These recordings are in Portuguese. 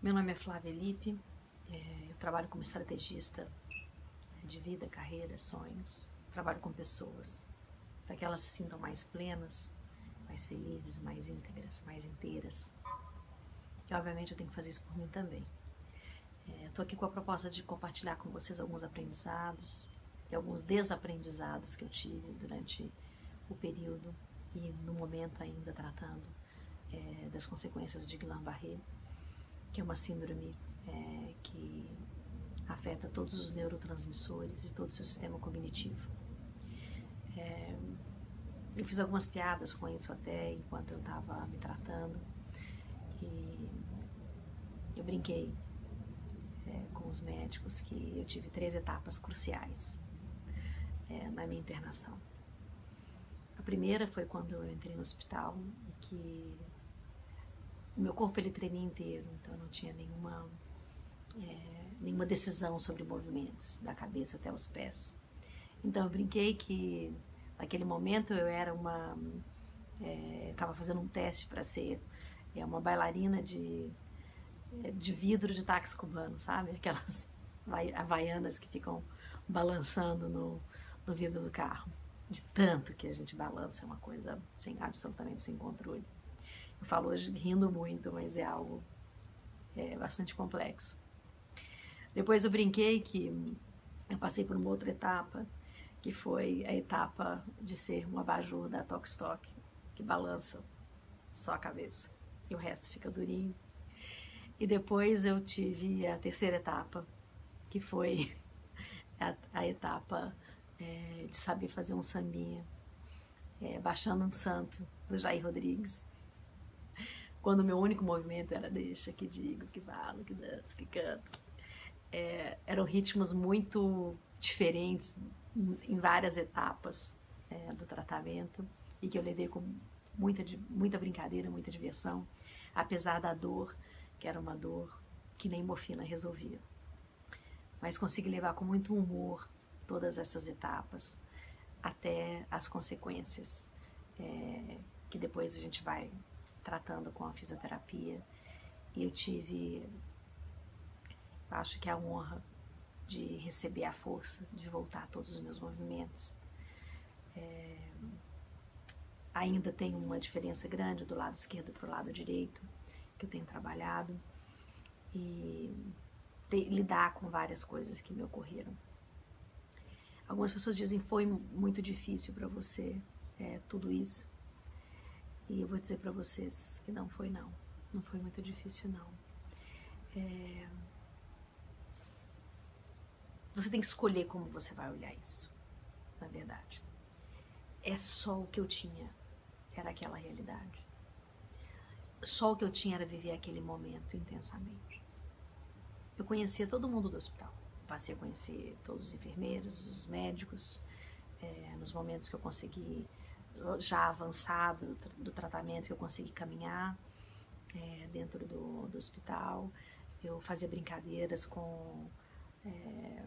Meu nome é Flávia Lipe, é, eu trabalho como estrategista de vida, carreira, sonhos. Trabalho com pessoas para que elas se sintam mais plenas, mais felizes, mais íntegras, mais inteiras. E obviamente eu tenho que fazer isso por mim também. Estou é, aqui com a proposta de compartilhar com vocês alguns aprendizados e alguns desaprendizados que eu tive durante o período e no momento ainda tratando é, das consequências de Guillain-Barré que é uma síndrome é, que afeta todos os neurotransmissores e todo o seu sistema cognitivo. É, eu fiz algumas piadas com isso até enquanto eu estava me tratando e eu brinquei é, com os médicos que eu tive três etapas cruciais é, na minha internação. A primeira foi quando eu entrei no hospital e que o meu corpo ele tremia inteiro, então eu não tinha nenhuma, é, nenhuma decisão sobre movimentos, da cabeça até os pés. Então eu brinquei que naquele momento eu era uma. estava é, fazendo um teste para ser é, uma bailarina de, é, de vidro de táxi cubano, sabe? Aquelas havaianas que ficam balançando no, no vidro do carro. De tanto que a gente balança, é uma coisa sem absolutamente sem controle. Eu falo hoje rindo muito, mas é algo é, bastante complexo. Depois eu brinquei que eu passei por uma outra etapa, que foi a etapa de ser um abajur da Tok Stock, que balança só a cabeça e o resto fica durinho. E depois eu tive a terceira etapa, que foi a, a etapa é, de saber fazer um sambinha, é, baixando um santo do Jair Rodrigues quando meu único movimento era deixa, que digo, que falo, que danço, que canto. É, eram ritmos muito diferentes em várias etapas é, do tratamento e que eu levei com muita, muita brincadeira, muita diversão, apesar da dor, que era uma dor que nem morfina resolvia. Mas consegui levar com muito humor todas essas etapas até as consequências é, que depois a gente vai tratando com a fisioterapia. E eu tive, acho que a honra de receber a força de voltar a todos os meus movimentos. É, ainda tem uma diferença grande do lado esquerdo para o lado direito, que eu tenho trabalhado, e lidar com várias coisas que me ocorreram. Algumas pessoas dizem foi muito difícil para você é, tudo isso. E eu vou dizer para vocês que não foi não, não foi muito difícil não. É... Você tem que escolher como você vai olhar isso, na verdade. É só o que eu tinha, era aquela realidade. Só o que eu tinha era viver aquele momento intensamente. Eu conhecia todo mundo do hospital. Passei a conhecer todos os enfermeiros, os médicos, é, nos momentos que eu consegui já avançado do, do tratamento que eu consegui caminhar é, dentro do, do, hospital. Eu fazia brincadeiras com. É,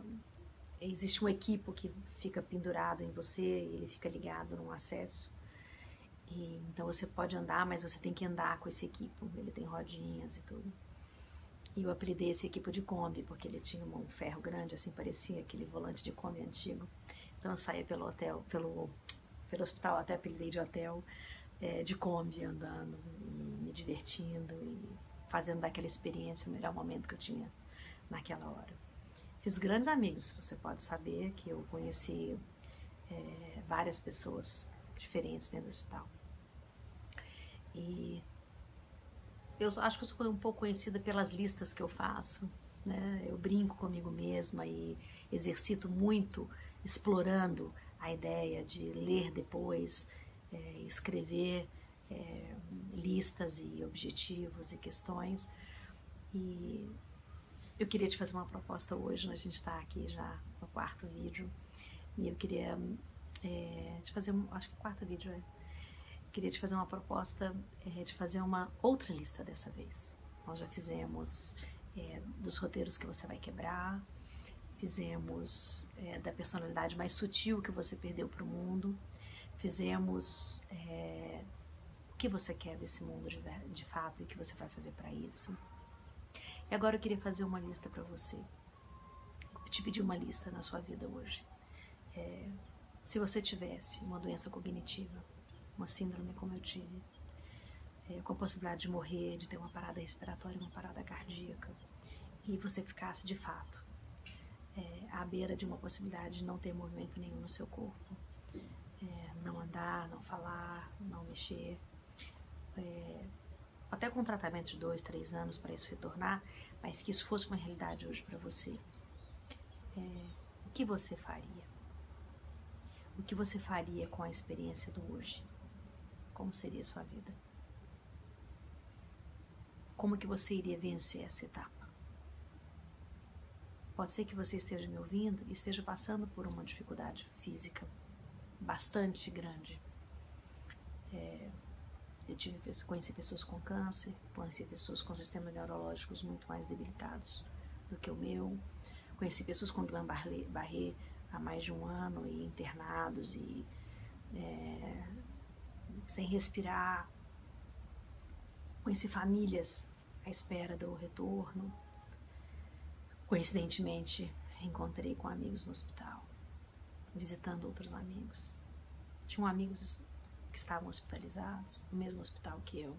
existe um equipo que fica pendurado em você e ele fica ligado num acesso. E, então você pode andar, mas você tem que andar com esse equipo. Ele tem rodinhas e tudo. E eu apelidei esse equipo de Kombi, porque ele tinha um ferro grande, assim, parecia aquele volante de Kombi antigo. Então eu saía pelo hotel, pelo pelo hospital, até apelidei de hotel, é, de Kombi andando e me divertindo e fazendo daquela experiência o melhor momento que eu tinha naquela hora. Fiz grandes amigos, você pode saber que eu conheci é, várias pessoas diferentes dentro do hospital. E eu acho que eu sou um pouco conhecida pelas listas que eu faço. Né? Eu brinco comigo mesma e exercito muito explorando a ideia de ler depois, é, escrever é, listas e objetivos e questões. E eu queria te fazer uma proposta hoje, né? a gente está aqui já no quarto vídeo, e eu queria é, te fazer, acho que quarto vídeo é, queria te fazer uma proposta é, de fazer uma outra lista dessa vez. Nós já fizemos é, dos roteiros que você vai quebrar, fizemos é, da personalidade mais sutil que você perdeu para o mundo, fizemos é, o que você quer desse mundo de, de fato e o que você vai fazer para isso. E agora eu queria fazer uma lista para você. Te pedir uma lista na sua vida hoje. É, se você tivesse uma doença cognitiva, uma síndrome como eu tive, é, com a possibilidade de morrer, de ter uma parada respiratória, uma parada cardíaca, e você ficasse de fato é, à beira de uma possibilidade de não ter movimento nenhum no seu corpo, é, não andar, não falar, não mexer, é, até com um tratamento de dois, três anos para isso retornar, mas que isso fosse uma realidade hoje para você, é, o que você faria? O que você faria com a experiência do hoje? Como seria a sua vida? Como que você iria vencer essa etapa? Pode ser que você esteja me ouvindo e esteja passando por uma dificuldade física bastante grande. É, eu tive, conheci pessoas com câncer, conheci pessoas com sistemas neurológicos muito mais debilitados do que o meu, conheci pessoas com Guillain-Barré há mais de um ano e internados e é, sem respirar. Conheci famílias à espera do retorno. Coincidentemente, encontrei com amigos no hospital, visitando outros amigos. Tinham amigos que estavam hospitalizados, no mesmo hospital que eu.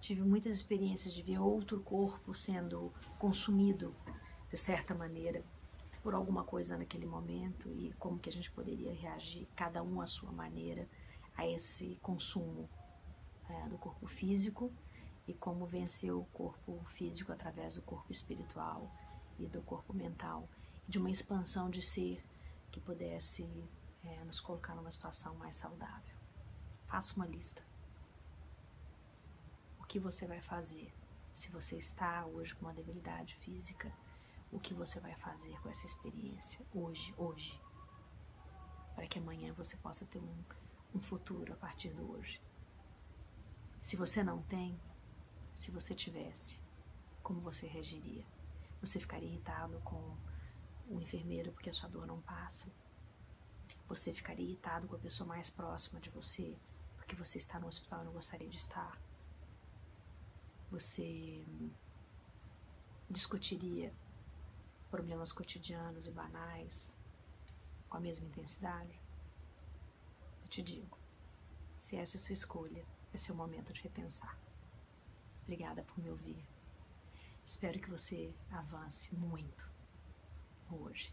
Tive muitas experiências de ver outro corpo sendo consumido de certa maneira por alguma coisa naquele momento e como que a gente poderia reagir, cada um à sua maneira, a esse consumo é, do corpo físico e como vencer o corpo físico através do corpo espiritual e do corpo mental, de uma expansão de ser que pudesse é, nos colocar numa situação mais saudável. Faça uma lista. O que você vai fazer se você está hoje com uma debilidade física? o que você vai fazer com essa experiência hoje, hoje, para que amanhã você possa ter um, um futuro a partir do hoje. Se você não tem, se você tivesse, como você reagiria? Você ficaria irritado com o enfermeiro porque a sua dor não passa? Você ficaria irritado com a pessoa mais próxima de você porque você está no hospital e não gostaria de estar? Você discutiria problemas cotidianos e banais com a mesma intensidade? Eu te digo, se essa é sua escolha, esse é o momento de repensar. Obrigada por me ouvir. Espero que você avance muito hoje.